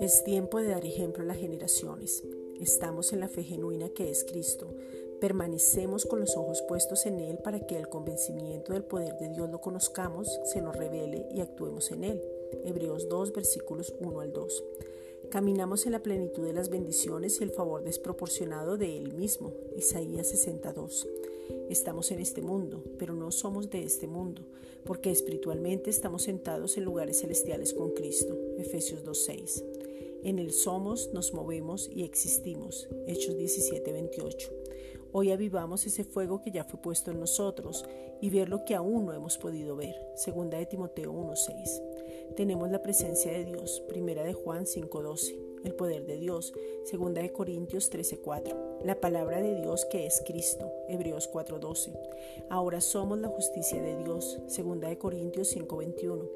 Es tiempo de dar ejemplo a las generaciones. Estamos en la fe genuina que es Cristo. Permanecemos con los ojos puestos en Él para que el convencimiento del poder de Dios lo conozcamos, se nos revele y actuemos en Él. Hebreos 2, versículos 1 al 2. Caminamos en la plenitud de las bendiciones y el favor desproporcionado de Él mismo. Isaías 62. Estamos en este mundo, pero no somos de este mundo, porque espiritualmente estamos sentados en lugares celestiales con Cristo. Efesios 2.6. En Él somos, nos movemos y existimos. Hechos 17:28. Hoy avivamos ese fuego que ya fue puesto en nosotros y ver lo que aún no hemos podido ver. Segunda de Timoteo 1:6. Tenemos la presencia de Dios. Primera de Juan 5:12. El poder de Dios. Segunda de Corintios 13:4. La palabra de Dios que es Cristo. Hebreos 4:12. Ahora somos la justicia de Dios. Segunda de Corintios 5:21.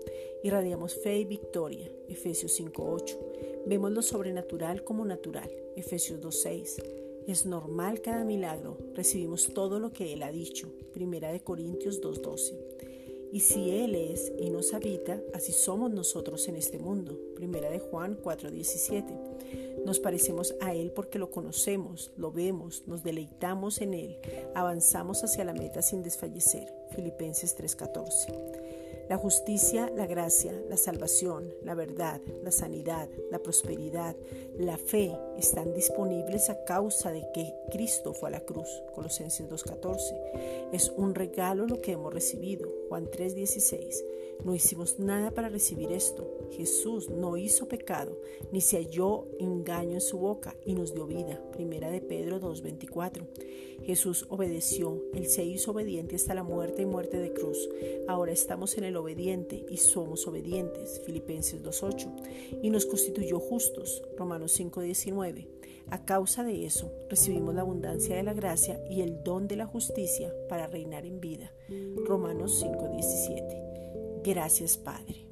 Irradiamos fe y victoria. Efesios 5:8. Vemos lo sobrenatural como natural. Efesios 2.6. Es normal cada milagro. Recibimos todo lo que Él ha dicho. Primera de Corintios 2.12. Y si Él es y nos habita, así somos nosotros en este mundo. Primera de Juan 4.17. Nos parecemos a Él porque lo conocemos, lo vemos, nos deleitamos en Él, avanzamos hacia la meta sin desfallecer. Filipenses 3.14. La justicia, la gracia, la salvación, la verdad, la sanidad, la prosperidad, la fe están disponibles a causa de que Cristo fue a la cruz. Colosenses 2.14. Es un regalo lo que hemos recibido. Juan 3.16. No hicimos nada para recibir esto. Jesús no hizo pecado, ni se halló engaño en su boca y nos dio vida. Primera de Pedro 2.24. Jesús obedeció, Él se hizo obediente hasta la muerte y muerte de cruz. Ahora estamos en el obediente y somos obedientes. Filipenses 2.8. Y nos constituyó justos. Romanos 5.19. A causa de eso, recibimos la abundancia de la gracia y el don de la justicia para reinar en vida. Romanos 5:17. Gracias, Padre.